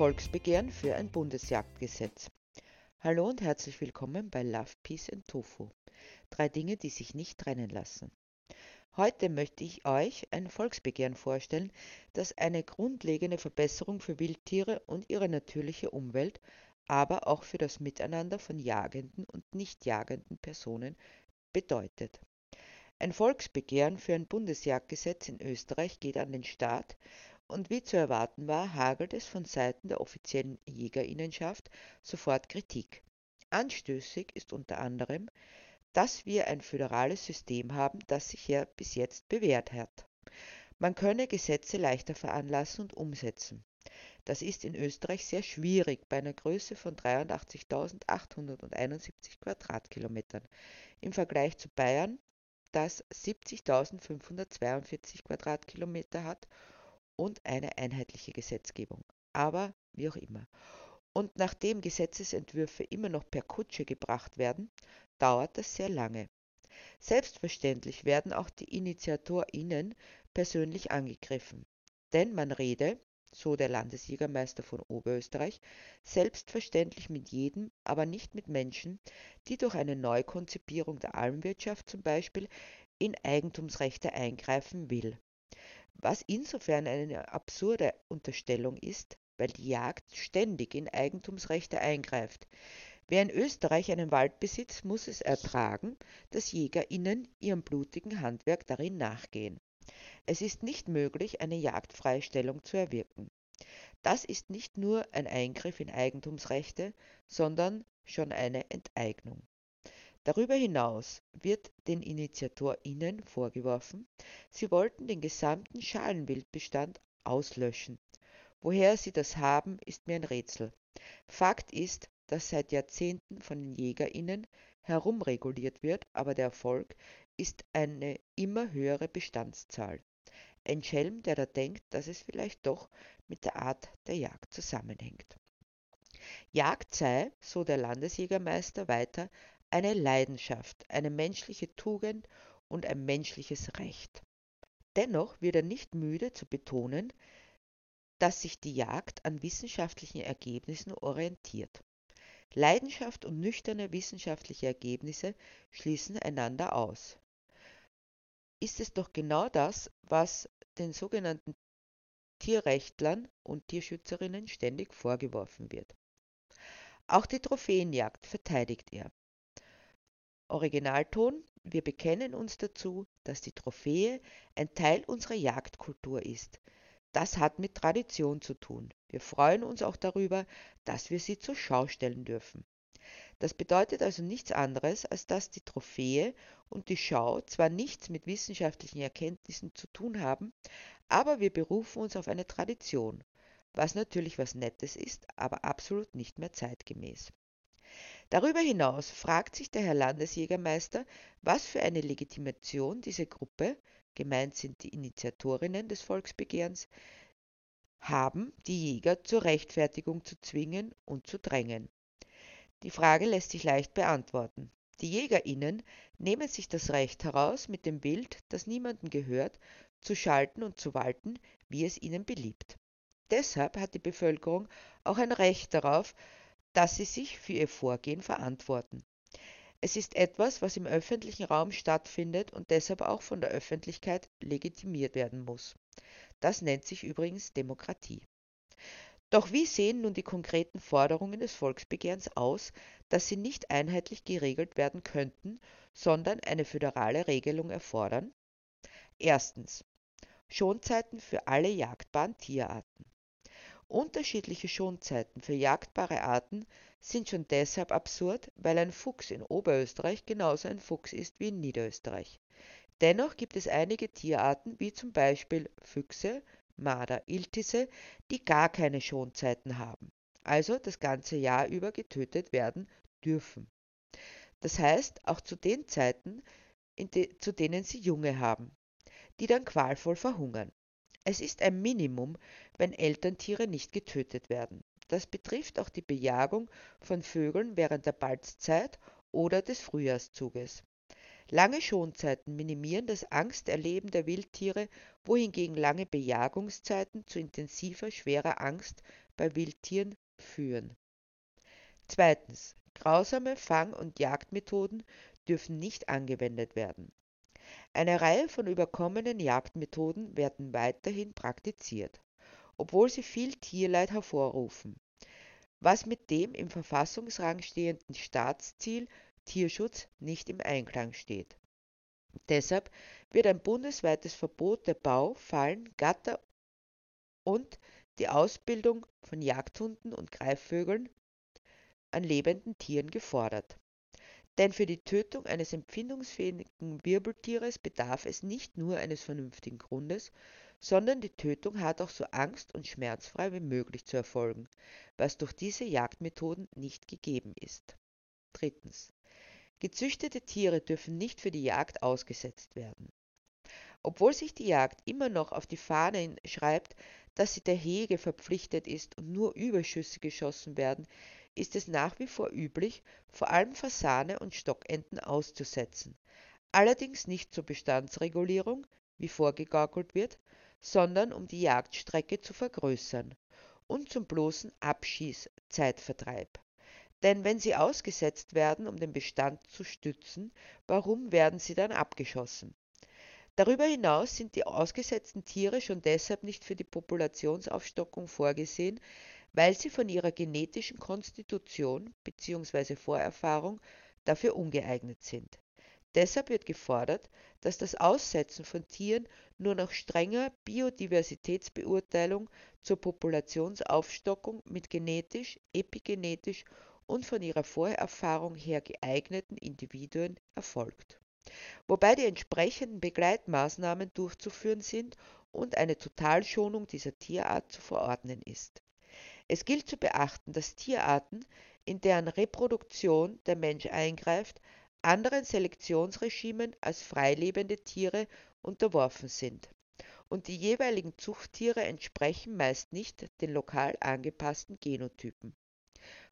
Volksbegehren für ein Bundesjagdgesetz. Hallo und herzlich willkommen bei Love, Peace and Tofu. Drei Dinge, die sich nicht trennen lassen. Heute möchte ich euch ein Volksbegehren vorstellen, das eine grundlegende Verbesserung für Wildtiere und ihre natürliche Umwelt, aber auch für das Miteinander von jagenden und nicht jagenden Personen bedeutet. Ein Volksbegehren für ein Bundesjagdgesetz in Österreich geht an den Staat und wie zu erwarten war, hagelt es von Seiten der offiziellen Jägerinnenschaft sofort Kritik. Anstößig ist unter anderem, dass wir ein föderales System haben, das sich ja bis jetzt bewährt hat. Man könne Gesetze leichter veranlassen und umsetzen. Das ist in Österreich sehr schwierig bei einer Größe von 83.871 Quadratkilometern im Vergleich zu Bayern, das 70.542 Quadratkilometer hat und eine einheitliche Gesetzgebung. Aber wie auch immer. Und nachdem Gesetzesentwürfe immer noch per Kutsche gebracht werden, dauert das sehr lange. Selbstverständlich werden auch die InitiatorInnen persönlich angegriffen. Denn man rede, so der Landesjägermeister von Oberösterreich, selbstverständlich mit jedem, aber nicht mit Menschen, die durch eine Neukonzipierung der Almwirtschaft zum Beispiel in Eigentumsrechte eingreifen will. Was insofern eine absurde Unterstellung ist, weil die Jagd ständig in Eigentumsrechte eingreift. Wer in Österreich einen Wald besitzt, muss es ertragen, dass JägerInnen ihrem blutigen Handwerk darin nachgehen. Es ist nicht möglich, eine Jagdfreistellung zu erwirken. Das ist nicht nur ein Eingriff in Eigentumsrechte, sondern schon eine Enteignung. Darüber hinaus wird den InitiatorInnen vorgeworfen, sie wollten den gesamten Schalenwildbestand auslöschen. Woher sie das haben, ist mir ein Rätsel. Fakt ist, das seit Jahrzehnten von den JägerInnen herumreguliert wird, aber der Erfolg ist eine immer höhere Bestandszahl. Ein Schelm, der da denkt, dass es vielleicht doch mit der Art der Jagd zusammenhängt. Jagd sei, so der Landesjägermeister weiter, eine Leidenschaft, eine menschliche Tugend und ein menschliches Recht. Dennoch wird er nicht müde zu betonen, dass sich die Jagd an wissenschaftlichen Ergebnissen orientiert. Leidenschaft und nüchterne wissenschaftliche Ergebnisse schließen einander aus. Ist es doch genau das, was den sogenannten Tierrechtlern und Tierschützerinnen ständig vorgeworfen wird. Auch die Trophäenjagd verteidigt er. Originalton, wir bekennen uns dazu, dass die Trophäe ein Teil unserer Jagdkultur ist, das hat mit Tradition zu tun. Wir freuen uns auch darüber, dass wir sie zur Schau stellen dürfen. Das bedeutet also nichts anderes, als dass die Trophäe und die Schau zwar nichts mit wissenschaftlichen Erkenntnissen zu tun haben, aber wir berufen uns auf eine Tradition, was natürlich was Nettes ist, aber absolut nicht mehr zeitgemäß. Darüber hinaus fragt sich der Herr Landesjägermeister, was für eine Legitimation diese Gruppe, gemeint sind die Initiatorinnen des Volksbegehrens, haben, die Jäger zur Rechtfertigung zu zwingen und zu drängen. Die Frage lässt sich leicht beantworten. Die Jägerinnen nehmen sich das Recht heraus, mit dem Wild, das niemandem gehört, zu schalten und zu walten, wie es ihnen beliebt. Deshalb hat die Bevölkerung auch ein Recht darauf, dass sie sich für ihr Vorgehen verantworten. Es ist etwas, was im öffentlichen Raum stattfindet und deshalb auch von der Öffentlichkeit legitimiert werden muss. Das nennt sich übrigens Demokratie. Doch wie sehen nun die konkreten Forderungen des Volksbegehrens aus, dass sie nicht einheitlich geregelt werden könnten, sondern eine föderale Regelung erfordern? Erstens. Schonzeiten für alle jagdbaren Tierarten. Unterschiedliche Schonzeiten für jagdbare Arten sind schon deshalb absurd, weil ein Fuchs in Oberösterreich genauso ein Fuchs ist wie in Niederösterreich. Dennoch gibt es einige Tierarten, wie zum Beispiel Füchse, Marder, Iltisse, die gar keine Schonzeiten haben, also das ganze Jahr über getötet werden dürfen. Das heißt auch zu den Zeiten, de, zu denen sie Junge haben, die dann qualvoll verhungern. Es ist ein Minimum, wenn Elterntiere nicht getötet werden. Das betrifft auch die Bejagung von Vögeln während der Balzzeit oder des Frühjahrszuges. Lange Schonzeiten minimieren das Angsterleben der Wildtiere, wohingegen lange Bejagungszeiten zu intensiver, schwerer Angst bei Wildtieren führen. Zweitens. Grausame Fang- und Jagdmethoden dürfen nicht angewendet werden. Eine Reihe von überkommenen Jagdmethoden werden weiterhin praktiziert, obwohl sie viel Tierleid hervorrufen, was mit dem im Verfassungsrang stehenden Staatsziel Tierschutz nicht im Einklang steht. Deshalb wird ein bundesweites Verbot der Bau, Fallen, Gatter und die Ausbildung von Jagdhunden und Greifvögeln an lebenden Tieren gefordert. Denn für die Tötung eines empfindungsfähigen Wirbeltieres bedarf es nicht nur eines vernünftigen Grundes, sondern die Tötung hat auch so angst- und schmerzfrei wie möglich zu erfolgen, was durch diese Jagdmethoden nicht gegeben ist. Drittens. Gezüchtete Tiere dürfen nicht für die Jagd ausgesetzt werden. Obwohl sich die Jagd immer noch auf die Fahne schreibt, dass sie der Hege verpflichtet ist und nur Überschüsse geschossen werden, ist es nach wie vor üblich, vor allem Fasane und Stockenten auszusetzen. Allerdings nicht zur Bestandsregulierung, wie vorgegaukelt wird, sondern um die Jagdstrecke zu vergrößern und zum bloßen Abschießzeitvertreib. Denn wenn sie ausgesetzt werden, um den Bestand zu stützen, warum werden sie dann abgeschossen? Darüber hinaus sind die ausgesetzten Tiere schon deshalb nicht für die Populationsaufstockung vorgesehen, weil sie von ihrer genetischen Konstitution bzw. Vorerfahrung dafür ungeeignet sind. Deshalb wird gefordert, dass das Aussetzen von Tieren nur nach strenger Biodiversitätsbeurteilung zur Populationsaufstockung mit genetisch, epigenetisch und von ihrer Vorerfahrung her geeigneten Individuen erfolgt. Wobei die entsprechenden Begleitmaßnahmen durchzuführen sind und eine Totalschonung dieser Tierart zu verordnen ist. Es gilt zu beachten, dass Tierarten, in deren Reproduktion der Mensch eingreift, anderen Selektionsregimen als freilebende Tiere unterworfen sind, und die jeweiligen Zuchttiere entsprechen meist nicht den lokal angepassten Genotypen.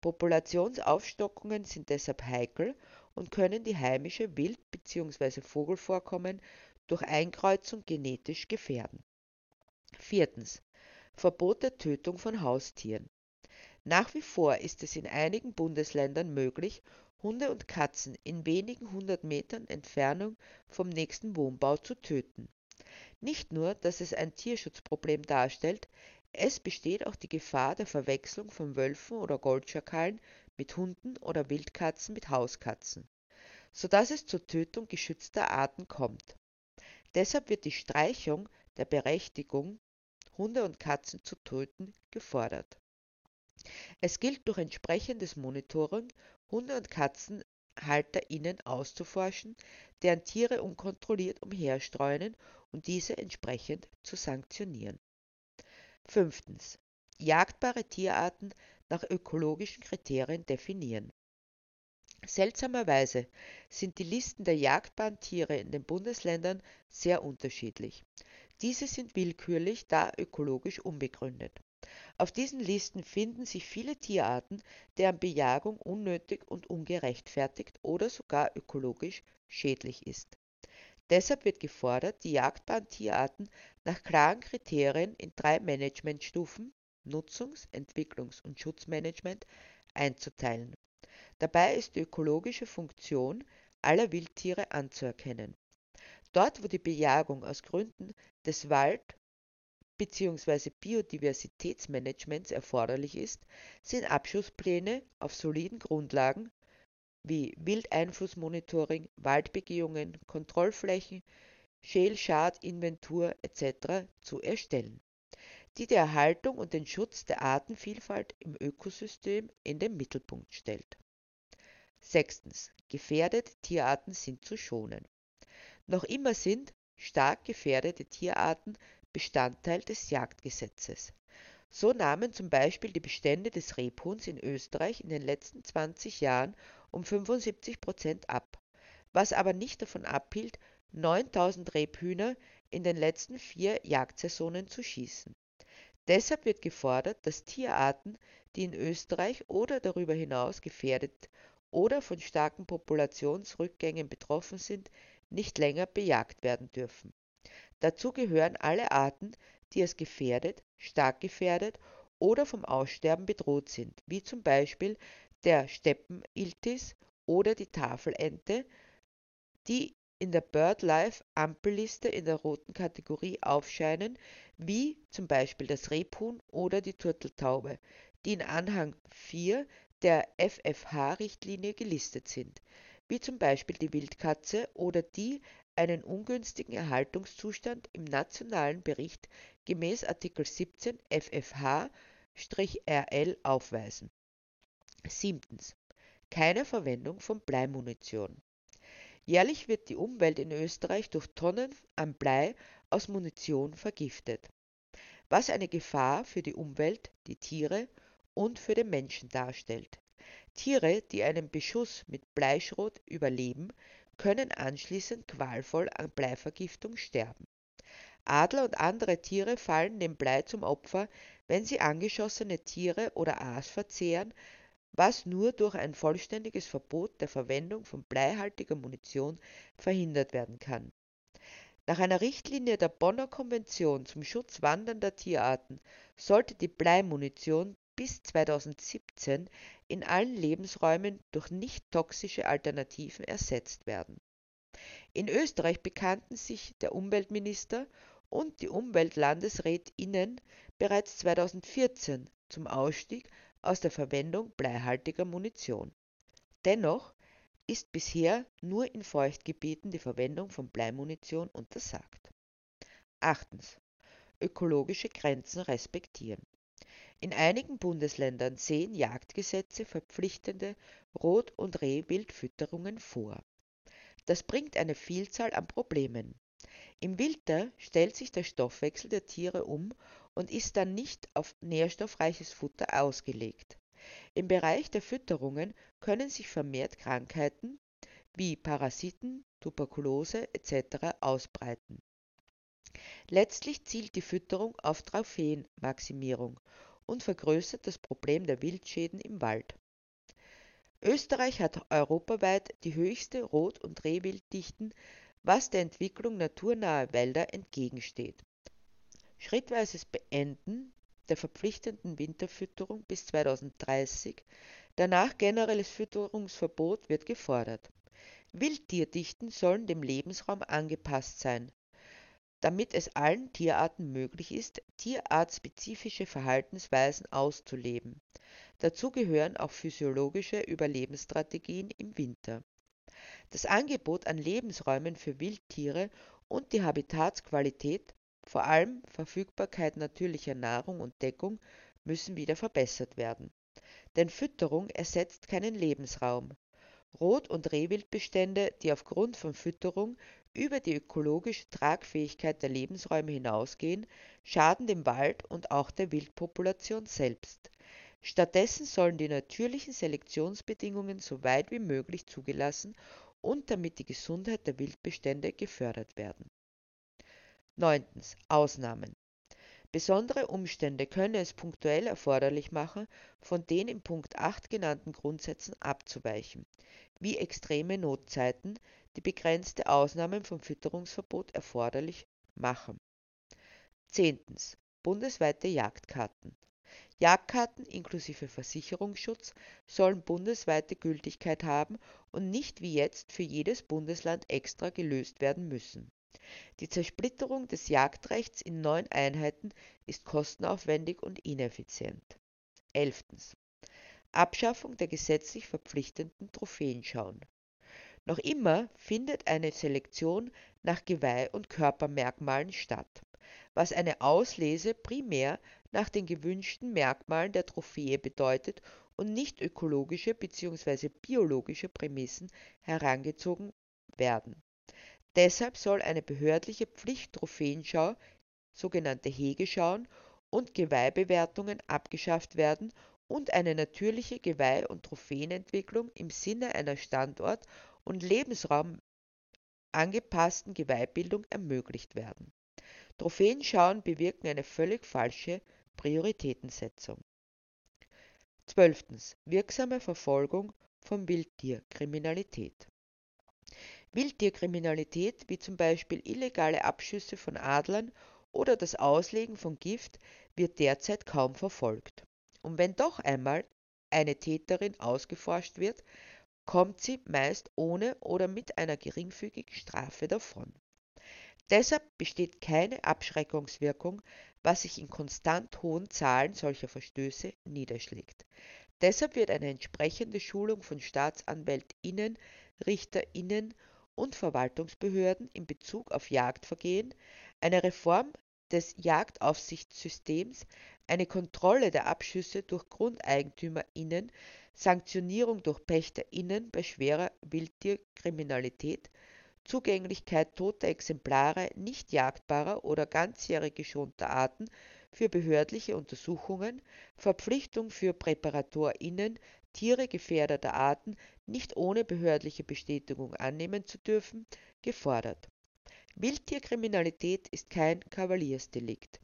Populationsaufstockungen sind deshalb heikel und können die heimische Wild- bzw. Vogelvorkommen durch Einkreuzung genetisch gefährden. Viertens. Verbot der Tötung von Haustieren. Nach wie vor ist es in einigen Bundesländern möglich, Hunde und Katzen in wenigen hundert Metern Entfernung vom nächsten Wohnbau zu töten. Nicht nur, dass es ein Tierschutzproblem darstellt, es besteht auch die Gefahr der Verwechslung von Wölfen oder Goldschakalen mit Hunden oder Wildkatzen mit Hauskatzen, so dass es zur Tötung geschützter Arten kommt. Deshalb wird die Streichung der Berechtigung Hunde und Katzen zu töten, gefordert. Es gilt durch entsprechendes Monitoring Hunde- und KatzenhalterInnen auszuforschen, deren Tiere unkontrolliert umherstreunen und diese entsprechend zu sanktionieren. Fünftens. Jagdbare Tierarten nach ökologischen Kriterien definieren. Seltsamerweise sind die Listen der jagdbaren Tiere in den Bundesländern sehr unterschiedlich. Diese sind willkürlich, da ökologisch unbegründet. Auf diesen Listen finden sich viele Tierarten, deren Bejagung unnötig und ungerechtfertigt oder sogar ökologisch schädlich ist. Deshalb wird gefordert, die jagdbaren Tierarten nach klaren Kriterien in drei Managementstufen Nutzungs-, Entwicklungs- und Schutzmanagement einzuteilen. Dabei ist die ökologische Funktion aller Wildtiere anzuerkennen. Dort, wo die Bejagung aus Gründen des Wald- bzw. Biodiversitätsmanagements erforderlich ist, sind Abschusspläne auf soliden Grundlagen wie Wildeinflussmonitoring, Waldbegehungen, Kontrollflächen, Schälschadinventur etc. zu erstellen, die die Erhaltung und den Schutz der Artenvielfalt im Ökosystem in den Mittelpunkt stellt. Sechstens. Gefährdete Tierarten sind zu schonen. Noch immer sind stark gefährdete Tierarten Bestandteil des Jagdgesetzes. So nahmen zum Beispiel die Bestände des Rebhuhns in Österreich in den letzten 20 Jahren um 75 Prozent ab, was aber nicht davon abhielt, 9000 Rebhühner in den letzten vier Jagdsaisonen zu schießen. Deshalb wird gefordert, dass Tierarten, die in Österreich oder darüber hinaus gefährdet oder von starken Populationsrückgängen betroffen sind, nicht länger bejagt werden dürfen. Dazu gehören alle Arten, die als gefährdet, stark gefährdet oder vom Aussterben bedroht sind, wie zum Beispiel der Steppeniltis oder die Tafelente, die in der BirdLife-Ampelliste in der roten Kategorie aufscheinen, wie zum Beispiel das Rebhuhn oder die Turteltaube, die in Anhang 4 der FFH-Richtlinie gelistet sind, wie zum Beispiel die Wildkatze oder die einen ungünstigen Erhaltungszustand im nationalen Bericht gemäß Artikel 17 FFH-RL aufweisen. Siebtens. Keine Verwendung von Bleimunition. Jährlich wird die Umwelt in Österreich durch Tonnen an Blei aus Munition vergiftet, was eine Gefahr für die Umwelt, die Tiere und für den Menschen darstellt. Tiere, die einen Beschuss mit Bleischrot überleben, können anschließend qualvoll an Bleivergiftung sterben. Adler und andere Tiere fallen dem Blei zum Opfer, wenn sie angeschossene Tiere oder Aas verzehren, was nur durch ein vollständiges Verbot der Verwendung von bleihaltiger Munition verhindert werden kann. Nach einer Richtlinie der Bonner Konvention zum Schutz wandernder Tierarten sollte die Bleimunition bis 2017 in allen Lebensräumen durch nicht toxische Alternativen ersetzt werden. In Österreich bekannten sich der Umweltminister und die Umweltlandesrätinnen bereits 2014 zum Ausstieg aus der Verwendung bleihaltiger Munition. Dennoch ist bisher nur in Feuchtgebieten die Verwendung von Bleimunition untersagt. Achtens. Ökologische Grenzen respektieren. In einigen Bundesländern sehen Jagdgesetze verpflichtende Rot- und Rehwildfütterungen vor. Das bringt eine Vielzahl an Problemen. Im Winter stellt sich der Stoffwechsel der Tiere um und ist dann nicht auf nährstoffreiches Futter ausgelegt. Im Bereich der Fütterungen können sich vermehrt Krankheiten wie Parasiten, Tuberkulose etc. ausbreiten. Letztlich zielt die Fütterung auf Trophäenmaximierung und vergrößert das Problem der Wildschäden im Wald. Österreich hat europaweit die höchste Rot- und Rehwilddichten, was der Entwicklung naturnaher Wälder entgegensteht. Schrittweises Beenden der verpflichtenden Winterfütterung bis 2030, danach generelles Fütterungsverbot wird gefordert. Wildtierdichten sollen dem Lebensraum angepasst sein, damit es allen Tierarten möglich ist, tierartspezifische Verhaltensweisen auszuleben. Dazu gehören auch physiologische Überlebensstrategien im Winter. Das Angebot an Lebensräumen für Wildtiere und die Habitatsqualität vor allem Verfügbarkeit natürlicher Nahrung und Deckung müssen wieder verbessert werden. Denn Fütterung ersetzt keinen Lebensraum. Rot- und Rehwildbestände, die aufgrund von Fütterung über die ökologische Tragfähigkeit der Lebensräume hinausgehen, schaden dem Wald und auch der Wildpopulation selbst. Stattdessen sollen die natürlichen Selektionsbedingungen so weit wie möglich zugelassen und damit die Gesundheit der Wildbestände gefördert werden. 9. Ausnahmen. Besondere Umstände können es punktuell erforderlich machen, von den in Punkt 8 genannten Grundsätzen abzuweichen, wie extreme Notzeiten, die begrenzte Ausnahmen vom Fütterungsverbot erforderlich machen. 10. Bundesweite Jagdkarten. Jagdkarten inklusive Versicherungsschutz sollen bundesweite Gültigkeit haben und nicht wie jetzt für jedes Bundesland extra gelöst werden müssen. Die Zersplitterung des Jagdrechts in neun Einheiten ist kostenaufwendig und ineffizient. 11. Abschaffung der gesetzlich verpflichtenden Trophäenschauen. Noch immer findet eine Selektion nach Geweih und Körpermerkmalen statt, was eine Auslese primär nach den gewünschten Merkmalen der Trophäe bedeutet und nicht ökologische bzw. biologische Prämissen herangezogen werden Deshalb soll eine behördliche Pflichttrophäenschau, sogenannte Hegeschauen und Geweihbewertungen abgeschafft werden und eine natürliche Geweih- und Trophäenentwicklung im Sinne einer Standort- und Lebensraum angepassten Geweihbildung ermöglicht werden. Trophäenschauen bewirken eine völlig falsche Prioritätensetzung. 12. Wirksame Verfolgung von Wildtierkriminalität. Wildtierkriminalität wie zum Beispiel illegale Abschüsse von Adlern oder das Auslegen von Gift wird derzeit kaum verfolgt. Und wenn doch einmal eine Täterin ausgeforscht wird, kommt sie meist ohne oder mit einer geringfügigen Strafe davon. Deshalb besteht keine Abschreckungswirkung, was sich in konstant hohen Zahlen solcher Verstöße niederschlägt. Deshalb wird eine entsprechende Schulung von Staatsanwältinnen, Richterinnen und Verwaltungsbehörden in Bezug auf Jagdvergehen, eine Reform des Jagdaufsichtssystems, eine Kontrolle der Abschüsse durch GrundeigentümerInnen, Sanktionierung durch PächterInnen bei schwerer Wildtierkriminalität, Zugänglichkeit toter Exemplare nicht jagdbarer oder ganzjährig geschonter Arten für behördliche Untersuchungen, Verpflichtung für PräparatorInnen, Tiere gefährdeter Arten nicht ohne behördliche Bestätigung annehmen zu dürfen, gefordert. Wildtierkriminalität ist kein Kavaliersdelikt,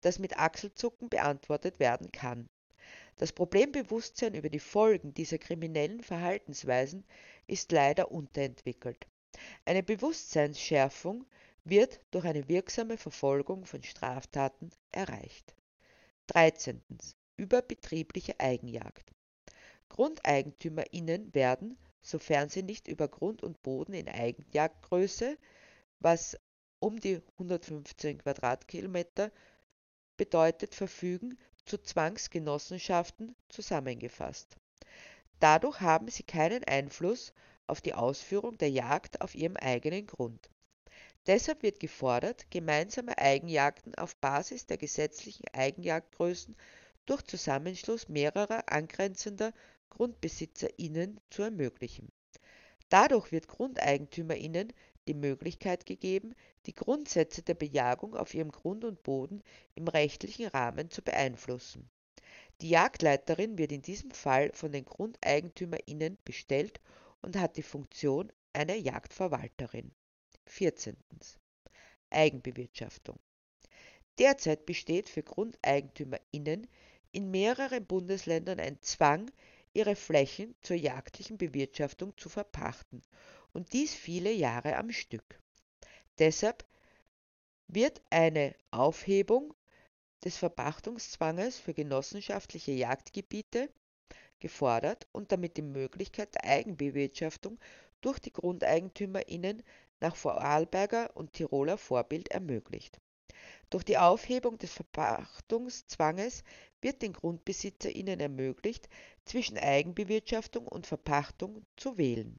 das mit Achselzucken beantwortet werden kann. Das Problembewusstsein über die Folgen dieser kriminellen Verhaltensweisen ist leider unterentwickelt. Eine Bewusstseinsschärfung wird durch eine wirksame Verfolgung von Straftaten erreicht. 13. Überbetriebliche Eigenjagd. GrundeigentümerInnen werden, sofern sie nicht über Grund und Boden in Eigenjagdgröße, was um die 115 Quadratkilometer bedeutet, verfügen, zu Zwangsgenossenschaften zusammengefasst. Dadurch haben sie keinen Einfluss auf die Ausführung der Jagd auf ihrem eigenen Grund. Deshalb wird gefordert, gemeinsame Eigenjagden auf Basis der gesetzlichen Eigenjagdgrößen durch Zusammenschluss mehrerer angrenzender GrundbesitzerInnen zu ermöglichen. Dadurch wird GrundeigentümerInnen die Möglichkeit gegeben, die Grundsätze der Bejagung auf ihrem Grund und Boden im rechtlichen Rahmen zu beeinflussen. Die Jagdleiterin wird in diesem Fall von den GrundeigentümerInnen bestellt und hat die Funktion einer Jagdverwalterin. 14. Eigenbewirtschaftung. Derzeit besteht für GrundeigentümerInnen in mehreren Bundesländern ein Zwang, ihre Flächen zur jagdlichen Bewirtschaftung zu verpachten und dies viele Jahre am Stück. Deshalb wird eine Aufhebung des Verpachtungszwanges für genossenschaftliche Jagdgebiete gefordert und damit die Möglichkeit der Eigenbewirtschaftung durch die GrundeigentümerInnen nach Vorarlberger und Tiroler Vorbild ermöglicht. Durch die Aufhebung des Verpachtungszwanges wird den GrundbesitzerInnen ermöglicht, zwischen Eigenbewirtschaftung und Verpachtung zu wählen.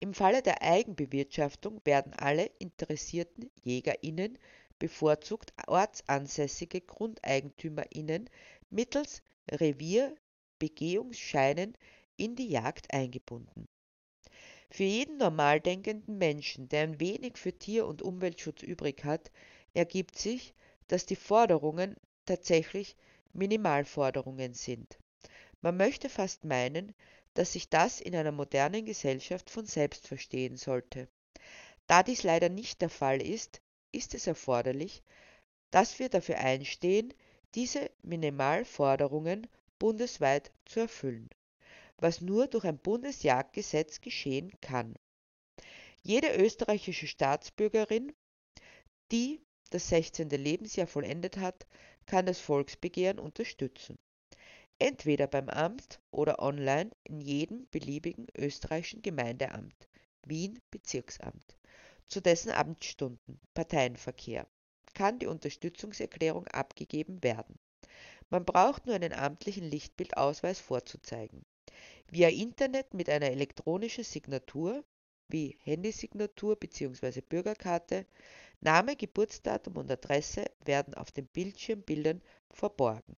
Im Falle der Eigenbewirtschaftung werden alle interessierten JägerInnen, bevorzugt ortsansässige GrundeigentümerInnen, mittels Revierbegehungsscheinen in die Jagd eingebunden. Für jeden normal denkenden Menschen, der ein wenig für Tier- und Umweltschutz übrig hat, ergibt sich, dass die Forderungen tatsächlich Minimalforderungen sind. Man möchte fast meinen, dass sich das in einer modernen Gesellschaft von selbst verstehen sollte. Da dies leider nicht der Fall ist, ist es erforderlich, dass wir dafür einstehen, diese Minimalforderungen bundesweit zu erfüllen, was nur durch ein Bundesjagdgesetz geschehen kann. Jede österreichische Staatsbürgerin, die das 16. Lebensjahr vollendet hat, kann das Volksbegehren unterstützen entweder beim Amt oder online in jedem beliebigen österreichischen Gemeindeamt (Wien Bezirksamt), zu dessen Amtsstunden (Parteienverkehr) kann die Unterstützungserklärung abgegeben werden. Man braucht nur einen amtlichen Lichtbildausweis vorzuzeigen. Via Internet mit einer elektronischen Signatur wie Handysignatur bzw. Bürgerkarte, Name, Geburtsdatum und Adresse werden auf den Bildschirmbildern verborgen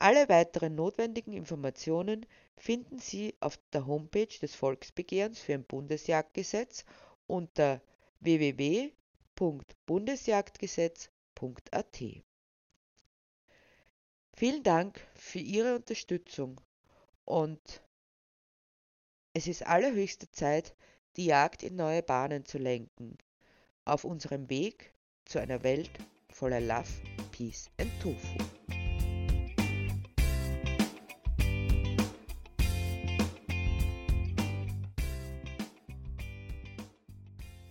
alle weiteren notwendigen Informationen finden Sie auf der Homepage des Volksbegehrens für ein Bundesjagdgesetz unter www.bundesjagdgesetz.at. Vielen Dank für Ihre Unterstützung und es ist allerhöchste Zeit, die Jagd in neue Bahnen zu lenken, auf unserem Weg zu einer Welt voller Love, Peace and Tofu.